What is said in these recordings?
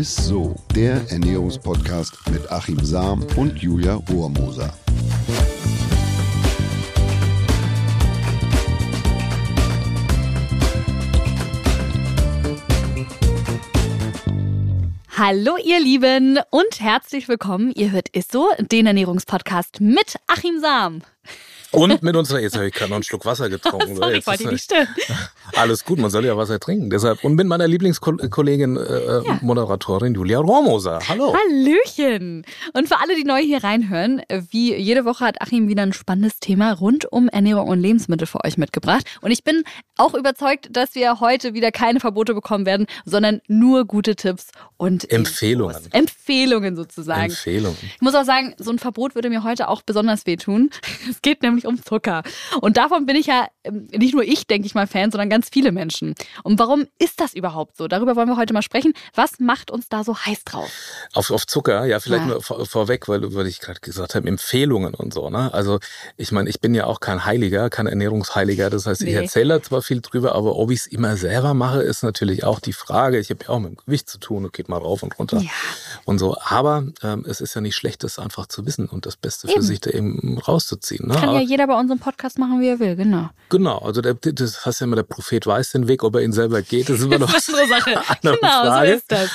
ist so, der Ernährungspodcast mit Achim Sam und Julia Rohrmoser. Hallo ihr Lieben und herzlich willkommen. Ihr hört Isso, den Ernährungspodcast mit Achim Sam. Und mit unserer, jetzt habe ich gerade noch einen Schluck Wasser getrunken. Sorry, jetzt wollte ich nicht stören. Alles gut, man soll ja Wasser trinken. Deshalb und mit meiner Lieblingskollegin, äh, ja. Moderatorin Julia Rohrmoser. Hallo. Hallöchen. Und für alle, die neu hier reinhören, wie jede Woche hat Achim wieder ein spannendes Thema rund um Ernährung und Lebensmittel für euch mitgebracht. Und ich bin auch überzeugt, dass wir heute wieder keine Verbote bekommen werden, sondern nur gute Tipps und Empfehlungen. Infos. Empfehlungen sozusagen. Empfehlungen. Ich muss auch sagen, so ein Verbot würde mir heute auch besonders wehtun. Es geht nämlich um Zucker. Und davon bin ich ja ähm, nicht nur ich, denke ich mal, Fan, sondern ganz viele Menschen. Und warum ist das überhaupt so? Darüber wollen wir heute mal sprechen. Was macht uns da so heiß drauf? Auf, auf Zucker, ja, vielleicht ja. nur vor, vorweg, weil, weil ich gerade gesagt habe, Empfehlungen und so. Ne? Also ich meine, ich bin ja auch kein Heiliger, kein Ernährungsheiliger. Das heißt, nee. ich erzähle zwar viel drüber, aber ob ich es immer selber mache, ist natürlich auch die Frage. Ich habe ja auch mit dem Gewicht zu tun und geht mal rauf und runter ja. und so. Aber ähm, es ist ja nicht schlecht, das einfach zu wissen und das Beste eben. für sich da eben rauszuziehen. Ne? Kann aber, ja jeder bei unserem Podcast machen, wie er will, genau. Genau, also der, das heißt ja immer, der Prophet weiß den Weg, ob er ihn selber geht, das ist immer noch eine Sache. Eine genau, Frage. so ist das.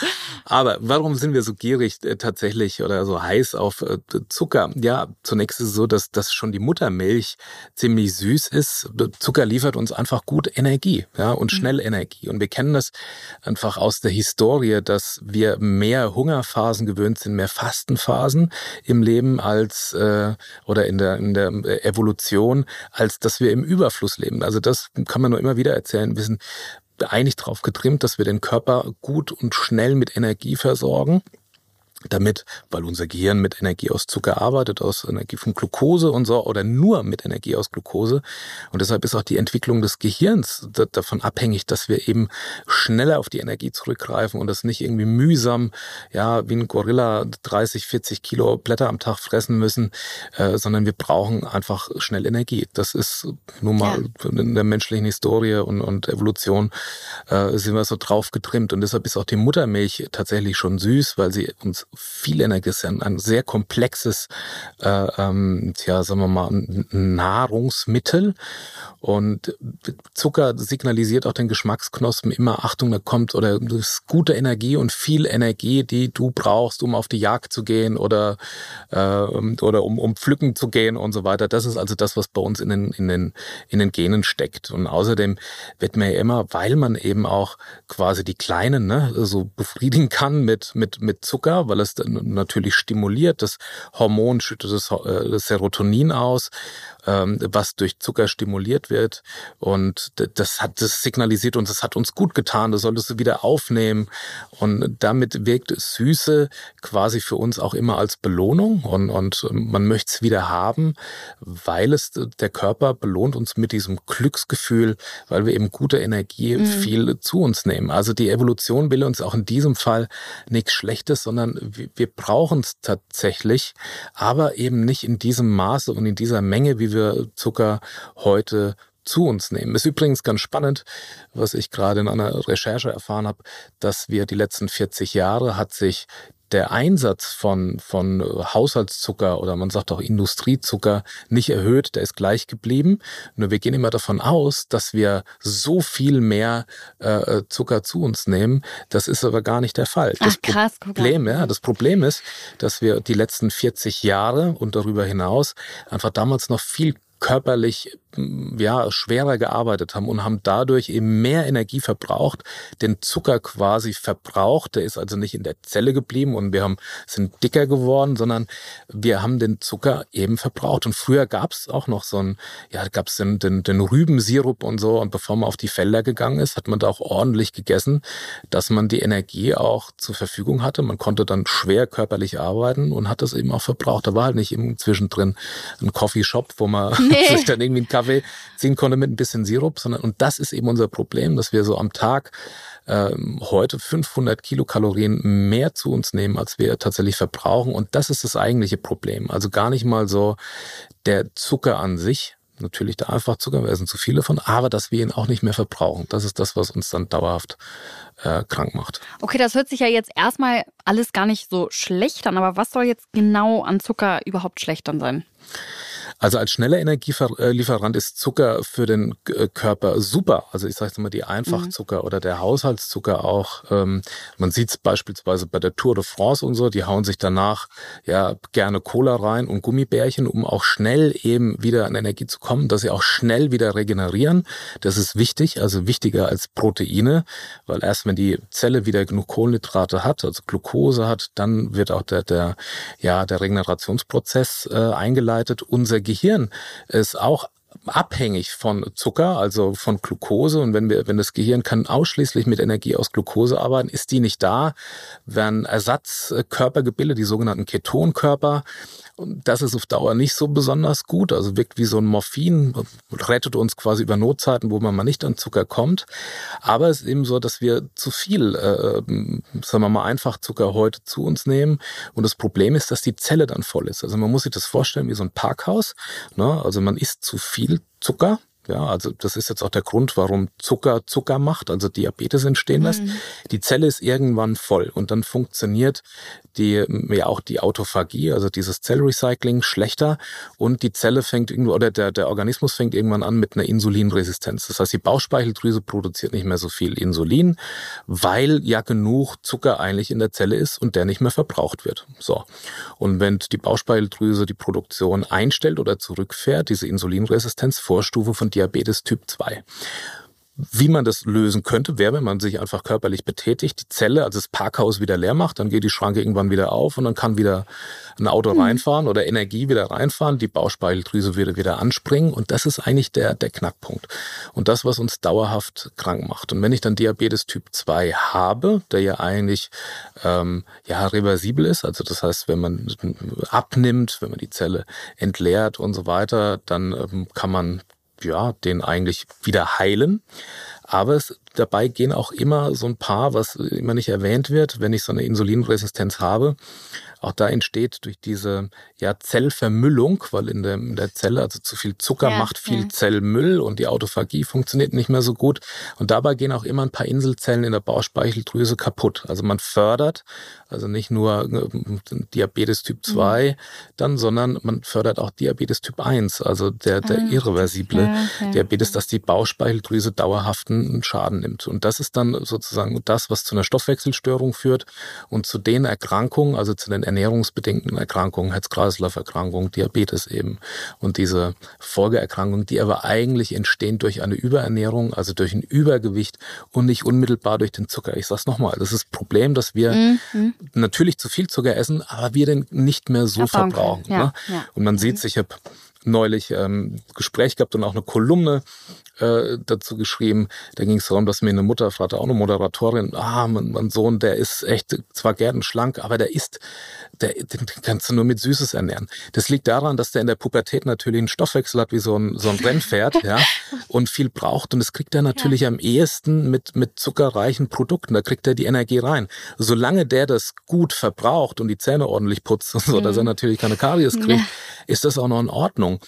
Aber warum sind wir so gierig äh, tatsächlich oder so heiß auf äh, Zucker? Ja, zunächst ist es so, dass, dass schon die Muttermilch ziemlich süß ist. Zucker liefert uns einfach gut Energie ja, und mhm. schnell Energie. Und wir kennen das einfach aus der Historie, dass wir mehr Hungerphasen gewöhnt sind, mehr Fastenphasen im Leben als äh, oder in der, in der Evolution, als dass wir im Überfluss leben. Also das kann man nur immer wieder erzählen. Wir sind eigentlich darauf getrimmt, dass wir den Körper gut und schnell mit Energie versorgen damit, weil unser Gehirn mit Energie aus Zucker arbeitet, aus Energie von Glucose und so, oder nur mit Energie aus Glucose. Und deshalb ist auch die Entwicklung des Gehirns davon abhängig, dass wir eben schneller auf die Energie zurückgreifen und das nicht irgendwie mühsam, ja, wie ein Gorilla 30, 40 Kilo Blätter am Tag fressen müssen, äh, sondern wir brauchen einfach schnell Energie. Das ist nun mal ja. in der menschlichen Historie und, und Evolution äh, sind wir so drauf getrimmt. Und deshalb ist auch die Muttermilch tatsächlich schon süß, weil sie uns viel Energie ist, ein, ein sehr komplexes, äh, ähm, ja, sagen wir mal, Nahrungsmittel. Und Zucker signalisiert auch den Geschmacksknospen immer, Achtung, da kommt oder das ist gute Energie und viel Energie, die du brauchst, um auf die Jagd zu gehen oder, äh, oder um, um pflücken zu gehen und so weiter. Das ist also das, was bei uns in den, in den, in den Genen steckt. Und außerdem wird man ja immer, weil man eben auch quasi die Kleinen ne, so befriedigen kann mit, mit, mit Zucker, weil es natürlich stimuliert. Das Hormon schüttet das, äh, das Serotonin aus ähm, was durch Zucker stimuliert wird. Und das hat, das signalisiert uns, das hat uns gut getan, das solltest du wieder aufnehmen. Und damit wirkt Süße quasi für uns auch immer als Belohnung und, und man möchte es wieder haben, weil es der Körper belohnt uns mit diesem Glücksgefühl, weil wir eben gute Energie mhm. viel zu uns nehmen. Also die Evolution will uns auch in diesem Fall nichts Schlechtes, sondern wir, wir brauchen es tatsächlich, aber eben nicht in diesem Maße und in dieser Menge, wie wir wir Zucker heute zu uns nehmen. Ist übrigens ganz spannend, was ich gerade in einer Recherche erfahren habe, dass wir die letzten 40 Jahre hat sich der Einsatz von, von Haushaltszucker oder man sagt auch Industriezucker nicht erhöht, der ist gleich geblieben. Nur wir gehen immer davon aus, dass wir so viel mehr äh, Zucker zu uns nehmen. Das ist aber gar nicht der Fall. Das Ach, krass, Problem, ja, das Problem ist, dass wir die letzten 40 Jahre und darüber hinaus einfach damals noch viel körperlich ja, schwerer gearbeitet haben und haben dadurch eben mehr Energie verbraucht, den Zucker quasi verbraucht. Der ist also nicht in der Zelle geblieben und wir haben, sind dicker geworden, sondern wir haben den Zucker eben verbraucht. Und früher gab es auch noch so ein, ja, gab es den, den, den Rübensirup und so. Und bevor man auf die Felder gegangen ist, hat man da auch ordentlich gegessen, dass man die Energie auch zur Verfügung hatte. Man konnte dann schwer körperlich arbeiten und hat das eben auch verbraucht. Da war halt nicht im Zwischendrin ein Coffeeshop, wo man nee. sich dann irgendwie einen Kaffee Kaffee ziehen konnte mit ein bisschen Sirup, sondern und das ist eben unser Problem, dass wir so am Tag ähm, heute 500 Kilokalorien mehr zu uns nehmen, als wir tatsächlich verbrauchen und das ist das eigentliche Problem. Also gar nicht mal so der Zucker an sich, natürlich da einfach Zucker, wir essen zu viele von, aber dass wir ihn auch nicht mehr verbrauchen. Das ist das, was uns dann dauerhaft äh, krank macht. Okay, das hört sich ja jetzt erstmal alles gar nicht so schlecht an, aber was soll jetzt genau an Zucker überhaupt schlecht dann sein? Also als schneller Energielieferant ist Zucker für den äh, Körper super. Also ich sage jetzt mal die Einfachzucker mhm. oder der Haushaltszucker auch. Ähm, man sieht es beispielsweise bei der Tour de France und so, die hauen sich danach ja gerne Cola rein und Gummibärchen, um auch schnell eben wieder an Energie zu kommen, dass sie auch schnell wieder regenerieren. Das ist wichtig, also wichtiger als Proteine, weil erst wenn die Zelle wieder genug Kohlenhydrate hat, also Glucose hat, dann wird auch der, der, ja, der Regenerationsprozess äh, eingeleitet. Unser Gehirn ist auch abhängig von Zucker, also von Glucose. Und wenn wir, wenn das Gehirn kann ausschließlich mit Energie aus Glucose arbeiten, ist die nicht da, werden Ersatzkörper gebildet, die sogenannten Ketonkörper. Das ist auf Dauer nicht so besonders gut, also wirkt wie so ein Morphin, rettet uns quasi über Notzeiten, wo man mal nicht an Zucker kommt. Aber es ist eben so, dass wir zu viel, äh, sagen wir mal, einfach Zucker heute zu uns nehmen. Und das Problem ist, dass die Zelle dann voll ist. Also man muss sich das vorstellen wie so ein Parkhaus. Ne? Also man isst zu viel Zucker ja, also das ist jetzt auch der Grund, warum Zucker Zucker macht, also Diabetes entstehen lässt. Mhm. Die Zelle ist irgendwann voll und dann funktioniert die ja auch die Autophagie, also dieses Zellrecycling schlechter und die Zelle fängt irgendwo oder der der Organismus fängt irgendwann an mit einer Insulinresistenz. Das heißt, die Bauchspeicheldrüse produziert nicht mehr so viel Insulin, weil ja genug Zucker eigentlich in der Zelle ist und der nicht mehr verbraucht wird. So. Und wenn die Bauchspeicheldrüse die Produktion einstellt oder zurückfährt, diese Insulinresistenz Vorstufe von Diabetes Typ 2. Wie man das lösen könnte, wäre, wenn man sich einfach körperlich betätigt, die Zelle, also das Parkhaus wieder leer macht, dann geht die Schranke irgendwann wieder auf und dann kann wieder ein Auto mhm. reinfahren oder Energie wieder reinfahren, die Bauchspeicheldrüse würde wieder anspringen und das ist eigentlich der, der Knackpunkt. Und das, was uns dauerhaft krank macht. Und wenn ich dann Diabetes Typ 2 habe, der ja eigentlich ähm, ja reversibel ist, also das heißt, wenn man abnimmt, wenn man die Zelle entleert und so weiter, dann ähm, kann man ja, den eigentlich wieder heilen. Aber es, dabei gehen auch immer so ein paar, was immer nicht erwähnt wird, wenn ich so eine Insulinresistenz habe, auch da entsteht durch diese ja, Zellvermüllung, weil in der, in der Zelle, also zu viel Zucker ja, macht viel ja. Zellmüll und die Autophagie funktioniert nicht mehr so gut. Und dabei gehen auch immer ein paar Inselzellen in der Bauchspeicheldrüse kaputt. Also man fördert also nicht nur äh, Diabetes Typ 2 mhm. dann, sondern man fördert auch Diabetes Typ 1, also der, der ah, irreversible okay. Diabetes, dass die Bauchspeicheldrüse dauerhaften Schaden nimmt. Und das ist dann sozusagen das, was zu einer Stoffwechselstörung führt und zu den Erkrankungen, also zu den ernährungsbedingten Erkrankungen, Herz-Kreislauf-Erkrankungen, Diabetes eben und diese Folgeerkrankungen, die aber eigentlich entstehen durch eine Überernährung, also durch ein Übergewicht und nicht unmittelbar durch den Zucker. Ich sag's nochmal, das ist das Problem, dass wir mhm. natürlich zu viel Zucker essen, aber wir den nicht mehr so Erfahrung verbrauchen. Ja, ne? ja. Und man sieht, ich habe neulich ähm, Gespräch gehabt und auch eine Kolumne äh, dazu geschrieben. Da ging es darum, dass mir eine Mutter fragte, auch eine Moderatorin, ah, mein, mein Sohn, der ist echt zwar gern schlank, aber der ist, der, den kannst du nur mit Süßes ernähren. Das liegt daran, dass der in der Pubertät natürlich einen Stoffwechsel hat wie so ein, so ein Rennpferd, ja, und viel braucht. Und das kriegt er natürlich ja. am ehesten mit, mit zuckerreichen Produkten. Da kriegt er die Energie rein. Solange der das gut verbraucht und die Zähne ordentlich putzt und so, mhm. dass er mhm. natürlich keine Karies kriegt, ja. ist das auch noch in Ordnung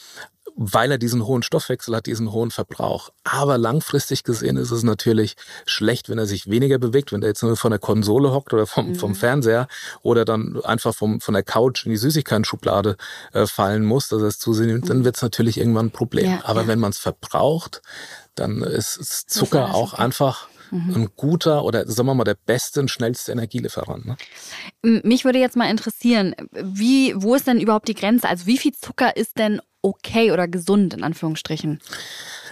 weil er diesen hohen Stoffwechsel hat, diesen hohen Verbrauch. Aber langfristig gesehen ist es natürlich schlecht, wenn er sich weniger bewegt, wenn er jetzt nur von der Konsole hockt oder vom, mhm. vom Fernseher oder dann einfach vom, von der Couch in die Süßigkeiten-Schublade äh, fallen muss, dass er es zu sich nimmt, dann mhm. wird es natürlich irgendwann ein Problem. Ja, Aber ja. wenn man es verbraucht, dann ist, ist Zucker auch einfach mhm. ein guter oder sagen wir mal der beste und schnellste Energielieferant. Ne? Mich würde jetzt mal interessieren, wie, wo ist denn überhaupt die Grenze? Also wie viel Zucker ist denn okay oder gesund in Anführungsstrichen?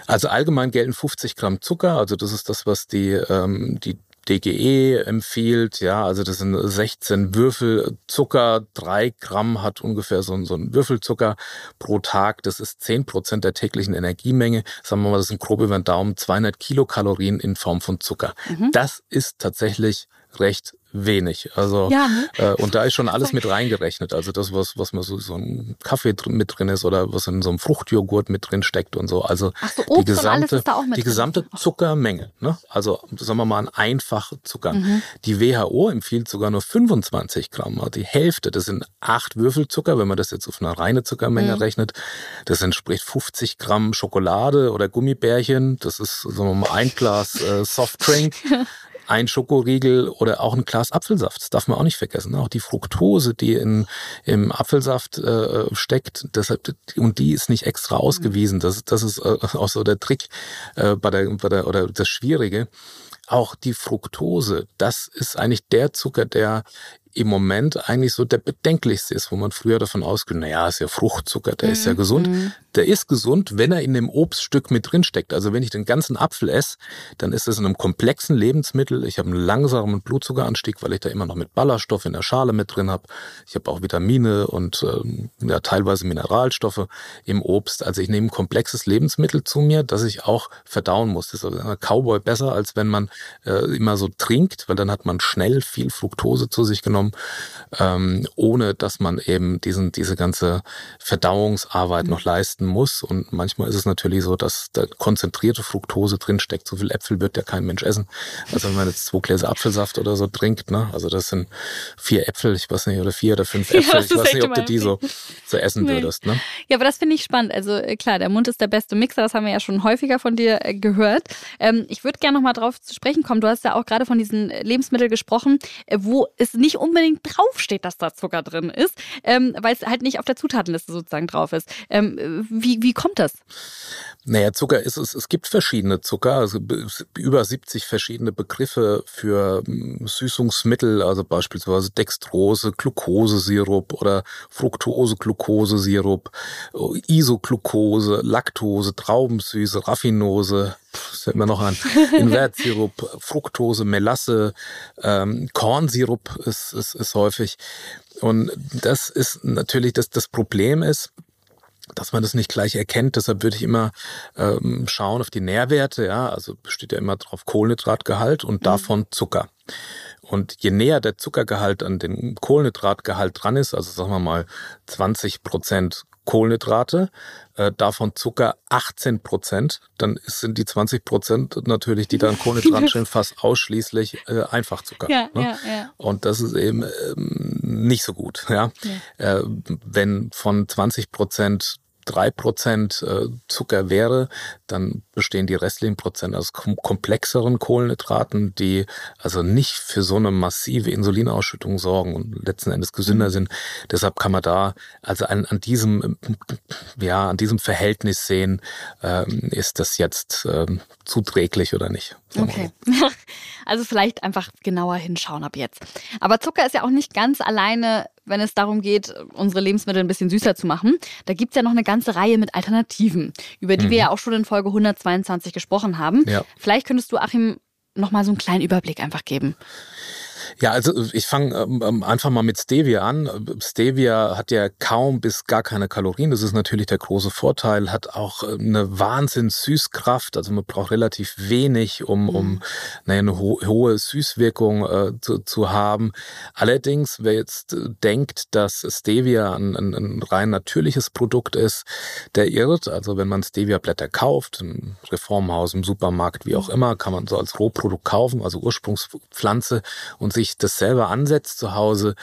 Also allgemein gelten 50 Gramm Zucker, also das ist das, was die, ähm, die DGE empfiehlt. Ja, also das sind 16 Würfel Zucker. Drei Gramm hat ungefähr so, so ein Würfelzucker pro Tag. Das ist 10 Prozent der täglichen Energiemenge. Sagen wir mal, das sind grob über den Daumen 200 Kilokalorien in Form von Zucker. Mhm. Das ist tatsächlich recht wenig. Also ja, ne? äh, und da ist schon alles mit reingerechnet. Also das, was, was man so, so ein Kaffee mit drin ist oder was in so einem Fruchtjoghurt mit drin steckt und so. Also so, die gesamte, die gesamte Zuckermenge. Ne? Also sagen wir mal ein einfacher Zucker. Mhm. Die WHO empfiehlt sogar nur 25 Gramm, also die Hälfte. Das sind acht Würfel Zucker, wenn man das jetzt auf eine reine Zuckermenge mhm. rechnet. Das entspricht 50 Gramm Schokolade oder Gummibärchen. Das ist sagen wir mal ein Glas äh, Softdrink. ein Schokoriegel oder auch ein Glas Apfelsaft. Das darf man auch nicht vergessen. Auch die Fructose, die in, im Apfelsaft äh, steckt, deshalb, und die ist nicht extra ausgewiesen. Das, das ist äh, auch so der Trick äh, bei der, bei der, oder das Schwierige. Auch die Fructose, das ist eigentlich der Zucker, der im Moment eigentlich so der bedenklichste ist, wo man früher davon ausgeht, naja, ist ja Fruchtzucker, der mhm. ist ja mhm, gesund. Mhm. Der ist gesund, wenn er in dem Obststück mit drin steckt. Also wenn ich den ganzen Apfel esse, dann ist es in einem komplexen Lebensmittel. Ich habe einen langsamen Blutzuckeranstieg, weil ich da immer noch mit Ballaststoff in der Schale mit drin habe. Ich habe auch Vitamine und ähm, ja, teilweise Mineralstoffe im Obst. Also ich nehme ein komplexes Lebensmittel zu mir, das ich auch verdauen muss. Das ist also ein Cowboy besser, als wenn man äh, immer so trinkt, weil dann hat man schnell viel Fructose zu sich genommen, ähm, ohne dass man eben diesen, diese ganze Verdauungsarbeit noch leisten muss. Und manchmal ist es natürlich so, dass da konzentrierte Fructose drinsteckt. So viel Äpfel wird ja kein Mensch essen. Also wenn man jetzt zwei Gläser Apfelsaft oder so trinkt, ne? Also das sind vier Äpfel, ich weiß nicht, oder vier oder fünf Äpfel. Ja, ich weiß nicht, ob du die so, so essen nee. würdest. Ne? Ja, aber das finde ich spannend. Also äh, klar, der Mund ist der beste Mixer, das haben wir ja schon häufiger von dir äh, gehört. Ähm, ich würde gerne nochmal drauf zu sprechen kommen. Du hast ja auch gerade von diesen Lebensmitteln gesprochen, äh, wo es nicht unbedingt draufsteht, dass da Zucker drin ist, ähm, weil es halt nicht auf der Zutatenliste sozusagen drauf ist. Ähm, wie, wie kommt das? Naja, Zucker ist es, es gibt verschiedene Zucker, also über 70 verschiedene Begriffe für hm, Süßungsmittel, also beispielsweise Dextrose, Glukosesirup oder Fructose-Glukosesirup, Isoglucose, Laktose, Traubensüße, Raffinose, das fällt mir noch an, Invertsirup, Fructose, Melasse, ähm, Kornsirup ist, ist, ist häufig. Und das ist natürlich, das, das Problem ist, dass man das nicht gleich erkennt. Deshalb würde ich immer ähm, schauen auf die Nährwerte. Ja, also besteht ja immer drauf Kohlenhydratgehalt und mhm. davon Zucker. Und je näher der Zuckergehalt an den Kohlenhydratgehalt dran ist, also sagen wir mal 20 Prozent Kohlenhydrate, äh, davon Zucker 18 Prozent, dann sind die 20 Prozent natürlich, die dann Kohlenhydrate stehen, fast ausschließlich äh, Einfachzucker. Ja, ne? ja, ja. Und das ist eben ähm, nicht so gut. Ja? ja. Äh, wenn von 20 Prozent drei Prozent äh, Zucker wäre, dann bestehen die restlichen Prozent aus komplexeren Kohlenhydraten, die also nicht für so eine massive Insulinausschüttung sorgen und letzten Endes gesünder mhm. sind. Deshalb kann man da also an, an diesem ja an diesem Verhältnis sehen, ähm, ist das jetzt ähm, zuträglich oder nicht. Okay. Also vielleicht einfach genauer hinschauen ab jetzt. Aber Zucker ist ja auch nicht ganz alleine wenn es darum geht, unsere Lebensmittel ein bisschen süßer zu machen. Da gibt es ja noch eine ganze Reihe mit Alternativen, über die mhm. wir ja auch schon in Folge 122 gesprochen haben. Ja. Vielleicht könntest du, Achim, noch mal so einen kleinen Überblick einfach geben. Ja, also ich fange ähm, ähm, einfach mal mit Stevia an. Stevia hat ja kaum bis gar keine Kalorien. Das ist natürlich der große Vorteil. Hat auch äh, eine Wahnsinns-Süßkraft. Also man braucht relativ wenig, um, um mhm. naja, eine ho hohe Süßwirkung äh, zu, zu haben. Allerdings, wer jetzt äh, denkt, dass Stevia ein, ein, ein rein natürliches Produkt ist, der irrt. Also wenn man Stevia-Blätter kauft, im Reformhaus, im Supermarkt, wie auch mhm. immer, kann man so als Rohprodukt kaufen, also Ursprungspflanze und sich das selber ansetzt zu Hause,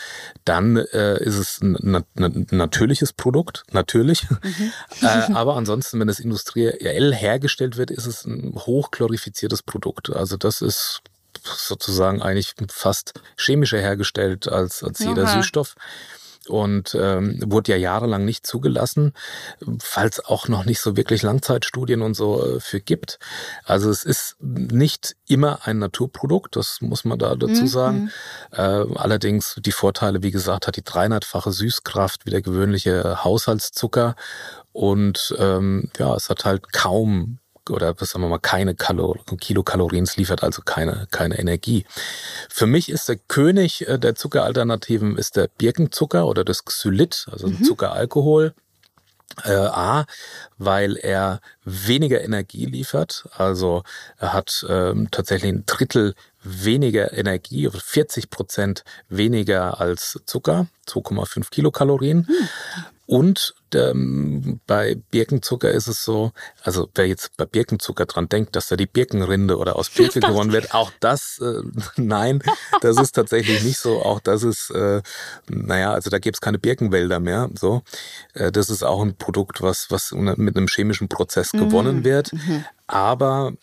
dann äh, ist es ein, ein, natürliches Produkt, natürlich. Mhm. äh, aber ansonsten, wenn es industriell hergestellt wird, ist es ein hochglorifiziertes Produkt. Also das ist sozusagen eigentlich fast chemischer hergestellt als, als jeder Süßstoff und ähm, wurde ja jahrelang nicht zugelassen, falls auch noch nicht so wirklich Langzeitstudien und so äh, für gibt. Also es ist nicht immer ein Naturprodukt, das muss man da dazu mhm. sagen. Äh, allerdings die Vorteile, wie gesagt, hat die 300-fache Süßkraft wie der gewöhnliche Haushaltszucker und ähm, ja, es hat halt kaum oder was sagen wir mal keine Kalor Kilokalorien, es liefert also keine, keine Energie. Für mich ist der König äh, der Zuckeralternativen ist der Birkenzucker oder das Xylit, also mhm. Zuckeralkohol. Äh, A, weil er weniger Energie liefert. Also er hat ähm, tatsächlich ein Drittel weniger Energie, 40 Prozent weniger als Zucker, 2,5 Kilokalorien. Hm. Und ähm, bei Birkenzucker ist es so, also wer jetzt bei Birkenzucker dran denkt, dass da die Birkenrinde oder aus Birke gewonnen wird, auch das, äh, nein, das ist tatsächlich nicht so. Auch das ist, äh, naja, also da gibt's keine Birkenwälder mehr. So, äh, das ist auch ein Produkt, was was mit einem chemischen Prozess mhm. gewonnen wird. Mhm. Aber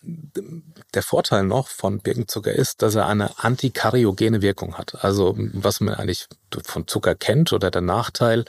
der Vorteil noch von Birkenzucker ist, dass er eine antikaryogene Wirkung hat. Also was man eigentlich von Zucker kennt oder der Nachteil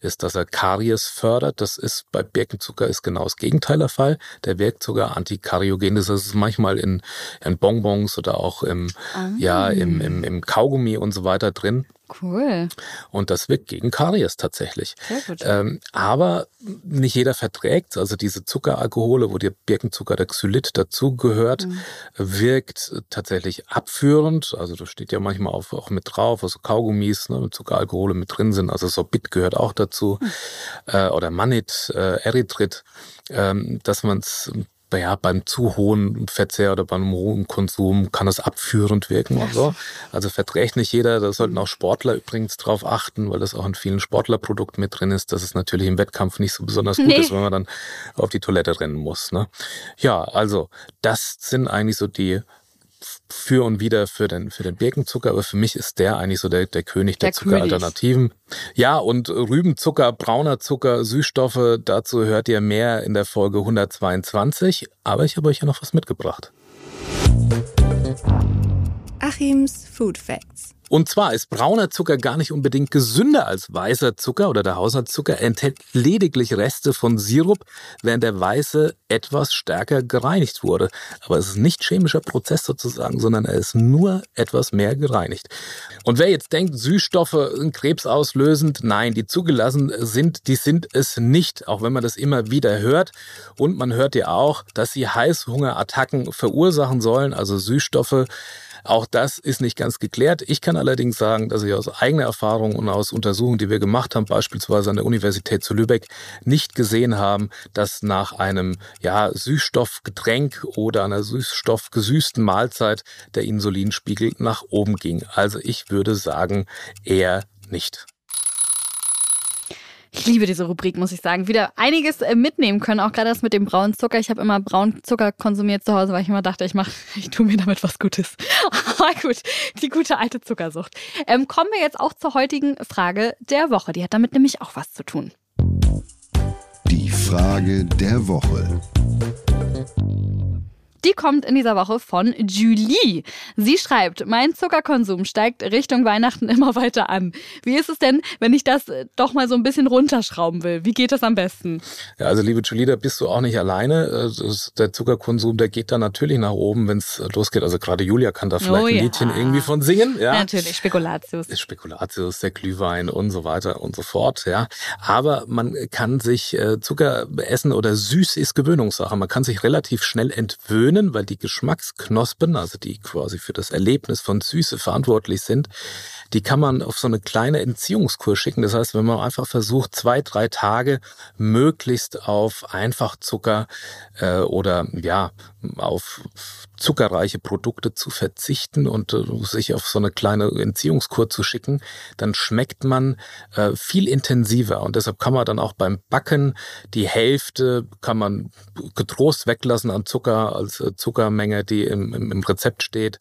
ist, dass er Karies fördert. Das ist bei Birkenzucker ist genau das Gegenteil der Fall. Der wirkt sogar antikaryogen. Das ist manchmal in, in Bonbons oder auch im, ah. ja, im, im, im Kaugummi und so weiter drin. Cool. Und das wirkt gegen Karies tatsächlich. Sehr gut. Ähm, aber nicht jeder verträgt Also diese Zuckeralkohole, wo der Birkenzucker, der Xylit dazugehört, mhm. wirkt tatsächlich abführend. Also da steht ja manchmal auch, auch mit drauf, also Kaugummis ne, mit Zuckeralkohole mit drin sind. Also Sorbit gehört auch dazu. Mhm. Äh, oder Manit, äh, Erythrit. Ähm, dass man es ja, beim zu hohen Verzehr oder beim hohen Konsum kann das abführend wirken und so. Also verträgt nicht jeder. Da sollten auch Sportler übrigens drauf achten, weil das auch in vielen Sportlerprodukten mit drin ist, dass es natürlich im Wettkampf nicht so besonders gut nee. ist, wenn man dann auf die Toilette rennen muss. Ne? Ja, also das sind eigentlich so die für und wieder für den, für den Birkenzucker, aber für mich ist der eigentlich so der, der König der, der Zuckeralternativen. Ja, und Rübenzucker, brauner Zucker, Süßstoffe, dazu hört ihr mehr in der Folge 122, aber ich habe euch ja noch was mitgebracht. Achims Food Facts. Und zwar ist brauner Zucker gar nicht unbedingt gesünder als weißer Zucker oder der Haushaltszucker. Er enthält lediglich Reste von Sirup, während der weiße etwas stärker gereinigt wurde. Aber es ist nicht chemischer Prozess sozusagen, sondern er ist nur etwas mehr gereinigt. Und wer jetzt denkt, Süßstoffe sind krebsauslösend, nein, die zugelassen sind, die sind es nicht, auch wenn man das immer wieder hört. Und man hört ja auch, dass sie Heißhungerattacken verursachen sollen, also Süßstoffe auch das ist nicht ganz geklärt. Ich kann allerdings sagen, dass ich aus eigener Erfahrung und aus Untersuchungen, die wir gemacht haben, beispielsweise an der Universität zu Lübeck, nicht gesehen haben, dass nach einem ja, Süßstoffgetränk oder einer süßstoffgesüßten Mahlzeit der Insulinspiegel nach oben ging. Also ich würde sagen, eher nicht. Ich liebe diese Rubrik, muss ich sagen. Wieder einiges äh, mitnehmen können, auch gerade das mit dem braunen Zucker. Ich habe immer braunen Zucker konsumiert zu Hause, weil ich immer dachte, ich mache, ich tue mir damit was Gutes. Aber gut, die gute alte Zuckersucht. Ähm, kommen wir jetzt auch zur heutigen Frage der Woche. Die hat damit nämlich auch was zu tun. Die Frage der Woche. Die kommt in dieser Woche von Julie. Sie schreibt, mein Zuckerkonsum steigt Richtung Weihnachten immer weiter an. Wie ist es denn, wenn ich das äh, doch mal so ein bisschen runterschrauben will? Wie geht das am besten? Ja, also liebe Julie, da bist du auch nicht alleine. Äh, der Zuckerkonsum, der geht dann natürlich nach oben, wenn es losgeht. Also gerade Julia kann da vielleicht oh, ein Liedchen irgendwie von singen. Ja, natürlich, Spekulatius. Spekulatius, der Glühwein und so weiter und so fort. Ja, aber man kann sich äh, Zucker essen oder süß ist Gewöhnungssache. Man kann sich relativ schnell entwöhnen gewöhnen, weil die Geschmacksknospen, also die quasi für das Erlebnis von Süße verantwortlich sind, die kann man auf so eine kleine Entziehungskur schicken. Das heißt, wenn man einfach versucht, zwei, drei Tage möglichst auf Einfachzucker äh, oder ja, auf zuckerreiche Produkte zu verzichten und äh, sich auf so eine kleine Entziehungskur zu schicken, dann schmeckt man äh, viel intensiver und deshalb kann man dann auch beim Backen die Hälfte kann man getrost weglassen an Zucker als äh, Zuckermenge, die im, im, im Rezept steht.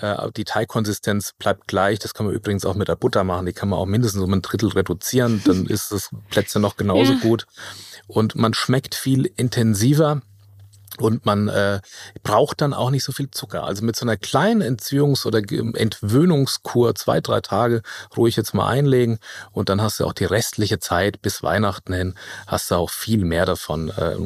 Äh, die Teigkonsistenz bleibt gleich. Das kann man übrigens auch mit der Butter machen. Die kann man auch mindestens um ein Drittel reduzieren. Dann ist das Plätze noch genauso ja. gut. Und man schmeckt viel intensiver. Und man äh, braucht dann auch nicht so viel Zucker. Also mit so einer kleinen Entziehungs- oder Entwöhnungskur, zwei, drei Tage ruhig jetzt mal einlegen und dann hast du auch die restliche Zeit bis Weihnachten hin, hast du auch viel mehr davon, äh,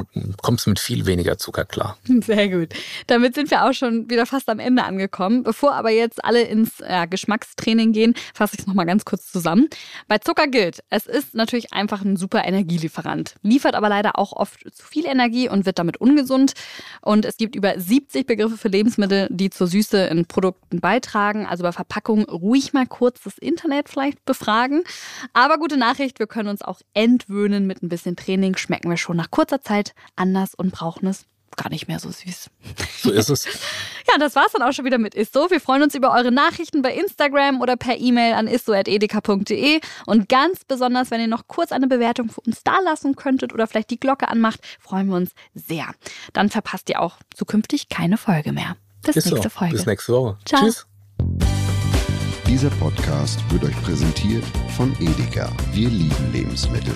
kommst mit viel weniger Zucker klar. Sehr gut. Damit sind wir auch schon wieder fast am Ende angekommen. Bevor aber jetzt alle ins ja, Geschmackstraining gehen, fasse ich es nochmal ganz kurz zusammen. Bei Zucker gilt, es ist natürlich einfach ein super Energielieferant, liefert aber leider auch oft zu viel Energie und wird damit ungesund. Und es gibt über 70 Begriffe für Lebensmittel, die zur Süße in Produkten beitragen. Also bei Verpackungen ruhig mal kurz das Internet vielleicht befragen. Aber gute Nachricht, wir können uns auch entwöhnen. Mit ein bisschen Training schmecken wir schon nach kurzer Zeit anders und brauchen es gar nicht mehr so süß. So ist es. ja, das war's dann auch schon wieder mit Isso. Wir freuen uns über eure Nachrichten bei Instagram oder per E-Mail an isso.edeka.de. Und ganz besonders, wenn ihr noch kurz eine Bewertung für uns dalassen könntet oder vielleicht die Glocke anmacht, freuen wir uns sehr. Dann verpasst ihr auch zukünftig keine Folge mehr. Bis Ist nächste so. Folge. Bis nächste Woche. Ciao. Tschüss. Dieser Podcast wird euch präsentiert von Edeka. Wir lieben Lebensmittel.